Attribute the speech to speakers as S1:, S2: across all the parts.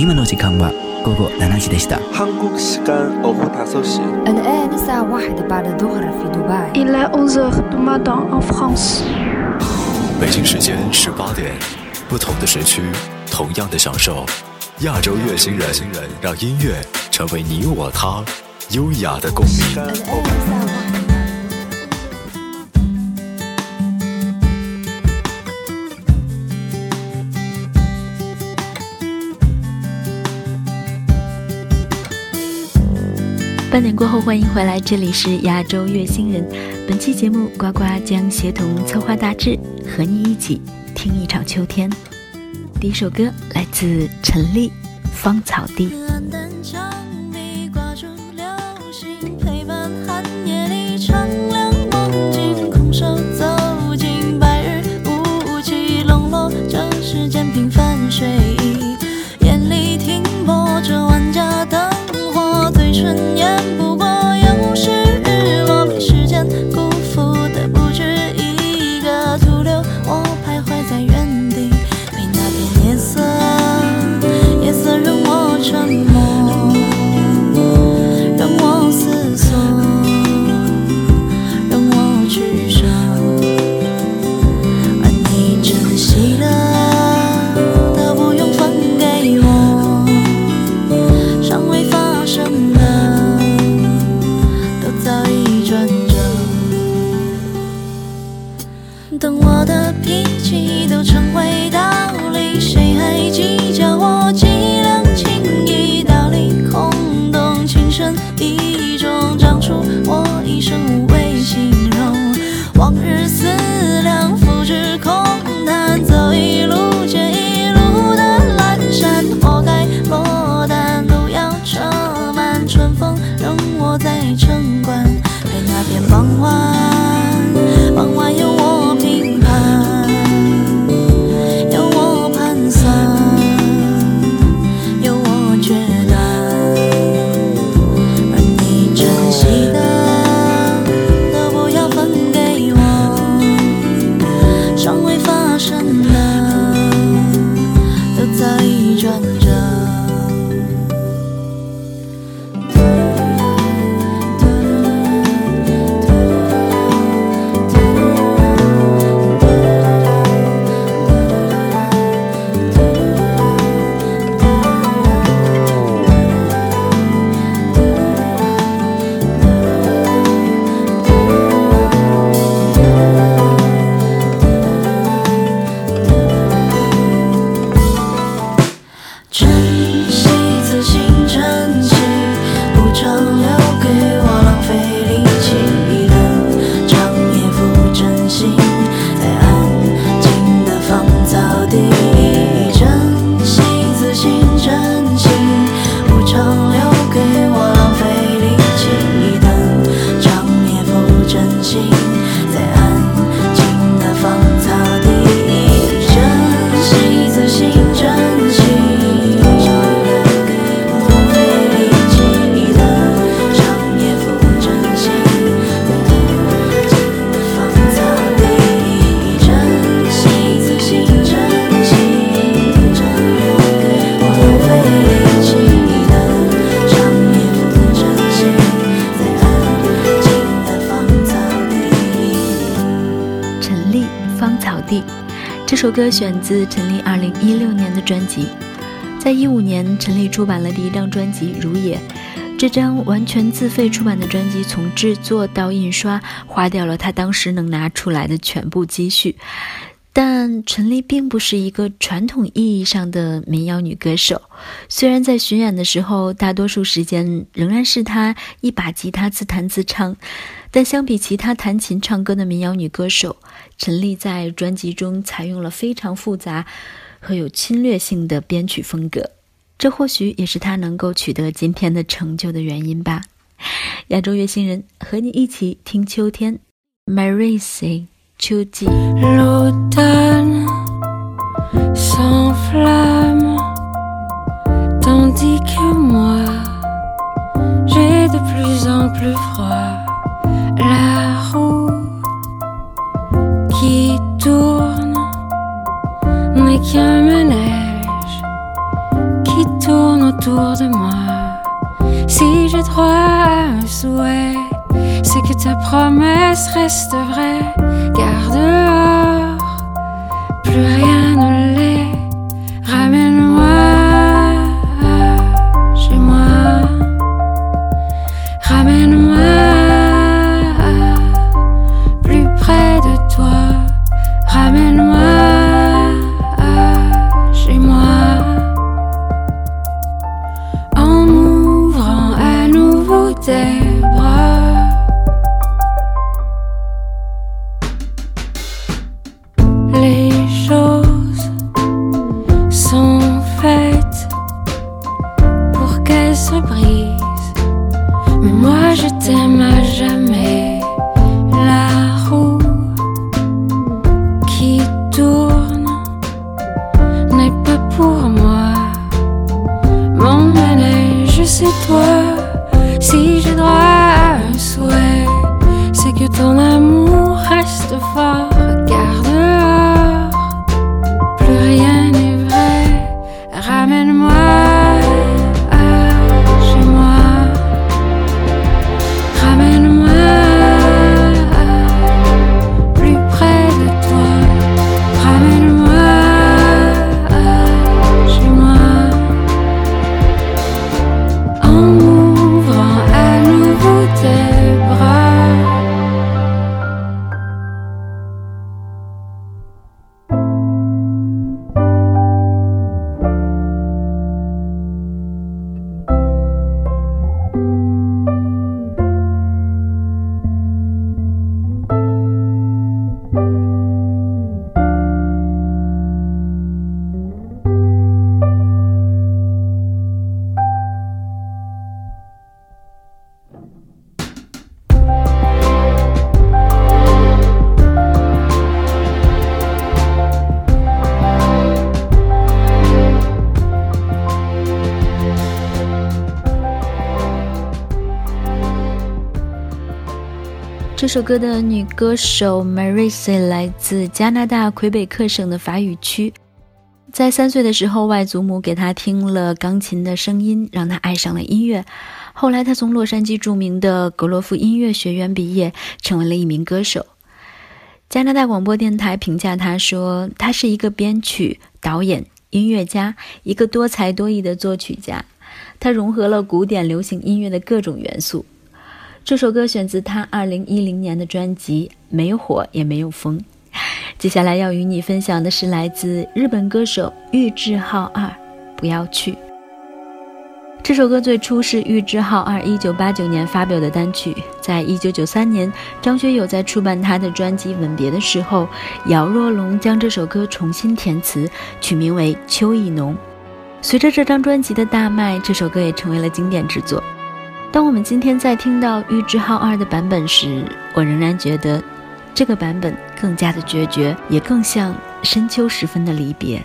S1: 今の時間は午後7時でした。
S2: 한국 시간 오후 5시
S3: الآن الساعة واحدة بعد الظهر في دبي
S4: Il est 11h du matin en France.
S5: 北京时间十八点，不同的时区，同样的享受。亚洲乐星人，让音乐成为你我他优雅的共鸣。
S6: 半年过后，欢迎回来，这里是亚洲月星人。本期节目，呱呱将协同策划大致，和你一起听一场秋天。第一首歌来自陈粒，《芳草地》。
S7: 等我的脾气都成为道理，谁还计较我几两情谊？道理空洞，情深意重，长出我一生无谓形容。往日思
S6: 歌选自陈粒2016年的专辑。在一五年，陈粒出版了第一张专辑《如也》。这张完全自费出版的专辑，从制作到印刷，花掉了他当时能拿出来的全部积蓄。但陈粒并不是一个传统意义上的民谣女歌手，虽然在巡演的时候，大多数时间仍然是她一把吉他自弹自唱，但相比其他弹琴唱歌的民谣女歌手，陈粒在专辑中采用了非常复杂和有侵略性的编曲风格，这或许也是她能够取得今天的成就的原因吧。亚洲乐星人和你一起听秋天，Marisi 秋季。
S8: Tandis que moi, j'ai de plus en plus froid. La roue qui tourne n'est qu'un manège qui tourne autour de moi. Si j'ai droit à un souhait, c'est que ta promesse reste vraie.
S6: 这首歌的女歌手 Marisa 来自加拿大魁北克省的法语区。在三岁的时候，外祖母给她听了钢琴的声音，让她爱上了音乐。后来，她从洛杉矶著名的格罗夫音乐学院毕业，成为了一名歌手。加拿大广播电台评价她说：“她是一个编曲、导演、音乐家，一个多才多艺的作曲家。她融合了古典、流行音乐的各种元素。”这首歌选自他2010年的专辑《没有火也没有风》。接下来要与你分享的是来自日本歌手玉置浩二，不要去。这首歌最初是玉置浩二1989年发表的单曲，在1993年，张学友在出版他的专辑《吻别》的时候，姚若龙将这首歌重新填词，取名为《秋意浓》。随着这张专辑的大卖，这首歌也成为了经典之作。当我们今天在听到玉置浩二的版本时，我仍然觉得这个版本更加的决绝，也更像深秋时分的离别。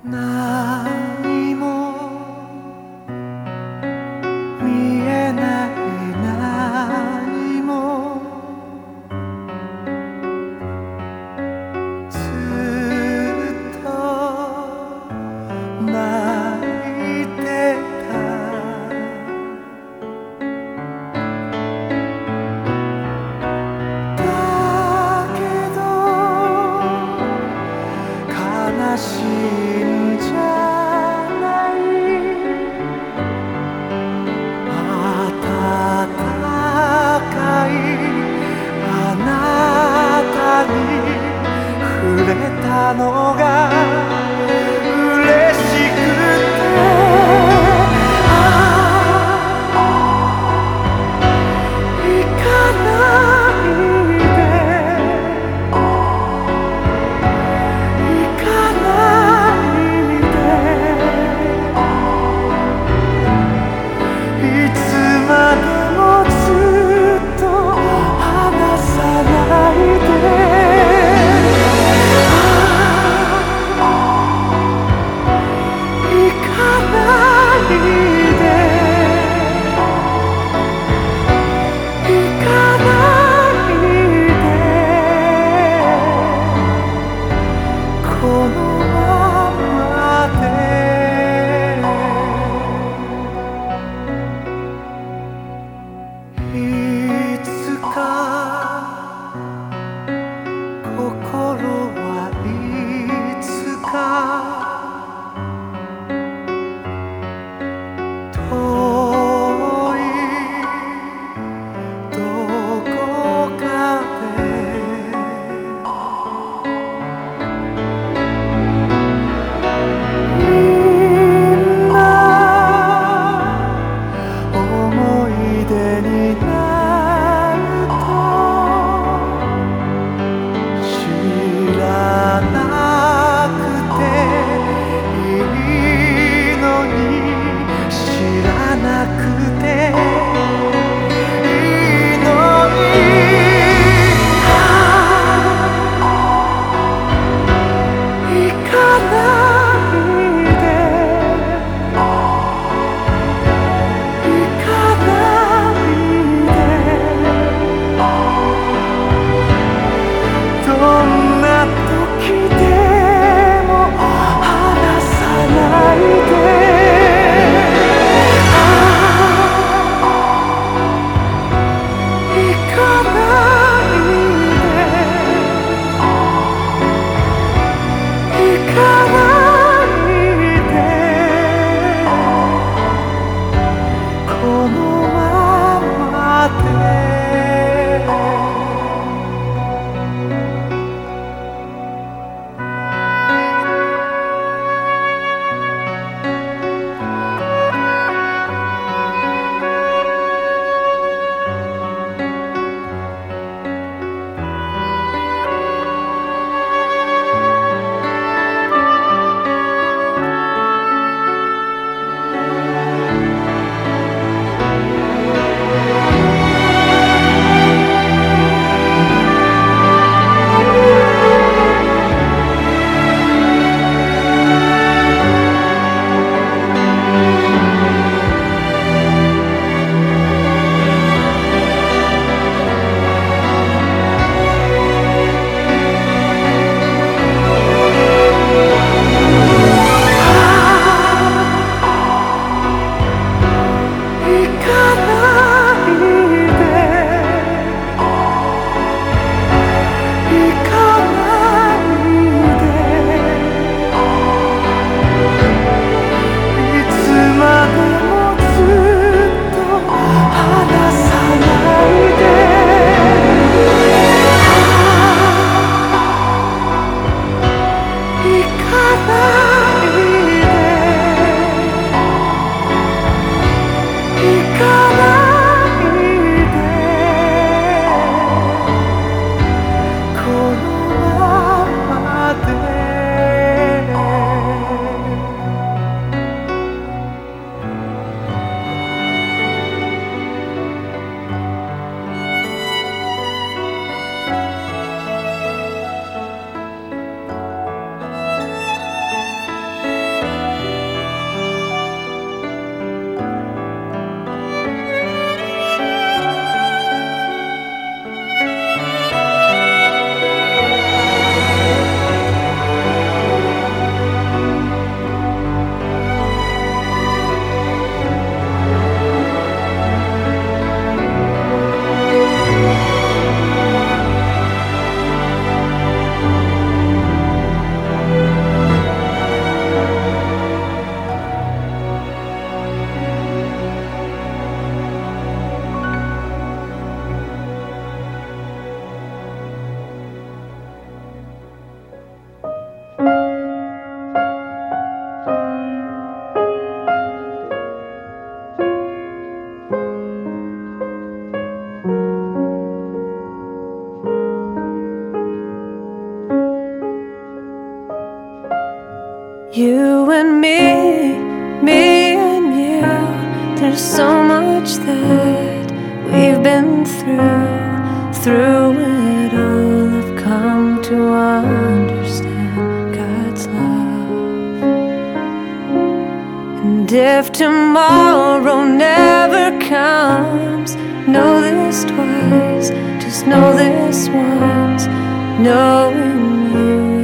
S2: 那 no この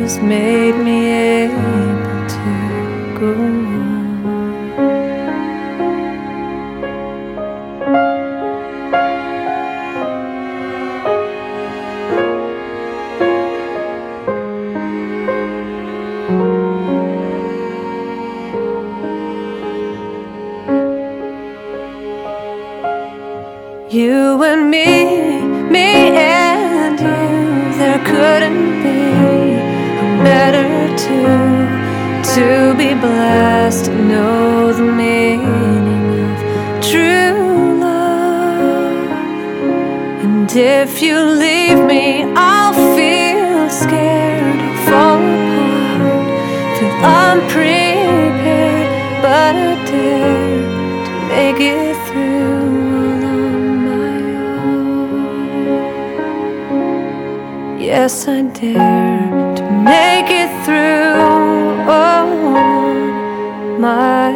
S9: has made me Yes, I dare to make it through all on my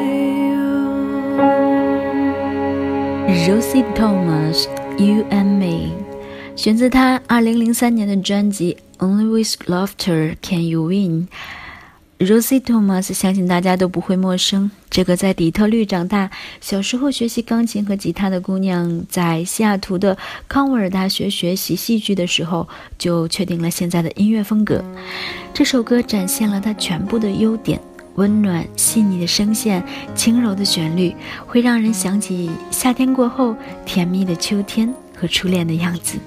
S9: own.
S6: Rosie Thomas You and Me，选自他2003年的专辑《Only with Laughter Can You Win》。 Rosie Thomas 相信大家都不会陌生，这个在底特律长大、小时候学习钢琴和吉他的姑娘，在西雅图的康沃尔大学学习戏剧的时候，就确定了现在的音乐风格。这首歌展现了她全部的优点。温暖细腻的声线，轻柔的旋律，会让人想起夏天过后甜蜜的秋天和初恋的样子。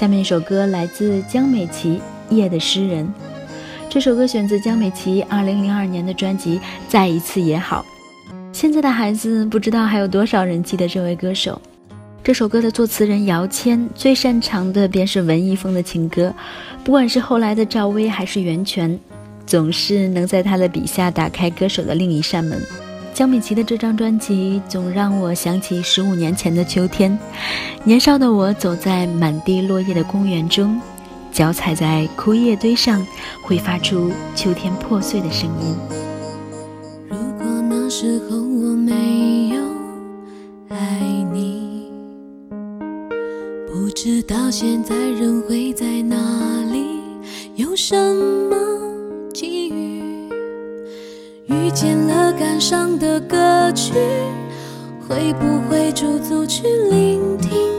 S6: 下面一首歌来自江美琪《夜的诗人》，这首歌选自江美琪2002年的专辑《再一次也好》。现在的孩子不知道还有多少人记得这位歌手。这首歌的作词人姚谦最擅长的便是文艺风的情歌，不管是后来的赵薇还是袁泉，总是能在他的笔下打开歌手的另一扇门。江美琪的这张专辑总让我想起十五年前的秋天，年少的我走在满地落叶的公园中，脚踩在枯叶堆上，会发出秋天破碎的声音。
S10: 如果那时候我没有爱你，不知道现在人会在哪里，有什么机遇。遇见了感伤的歌曲，会不会驻足去聆听？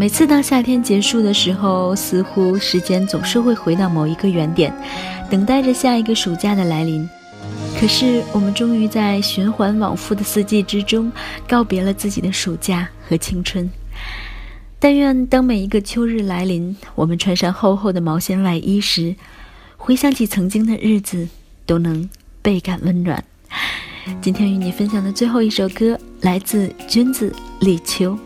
S10: 每
S6: 次当夏天结束的时候，似乎时间总是会回到某一个原点，等待着下一个暑假的来临。可是，我们终于在循环往复的四季之中，告别了自己的暑假和青春。但愿当每一个秋日来临，我们穿上厚厚的毛线外衣时，回想起曾经的日子，都能倍感温暖。今天与你分享的最后一首歌，来自君子立秋。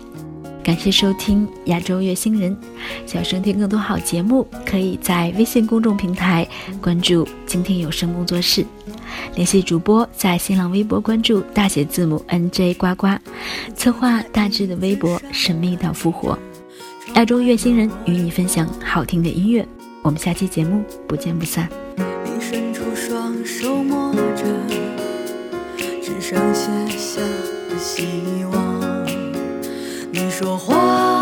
S6: 感谢收听亚洲月星人，想收听更多好节目，可以在微信公众平台关注“今天有声工作室”，联系主播在新浪微博关注大写字母 NJ 呱呱，策划大致的微博神秘到复活。亚洲月星人与你分享好听的音乐，我们下期节目不见不散。
S7: 你伸出双手摸着纸上写下的希望。你说花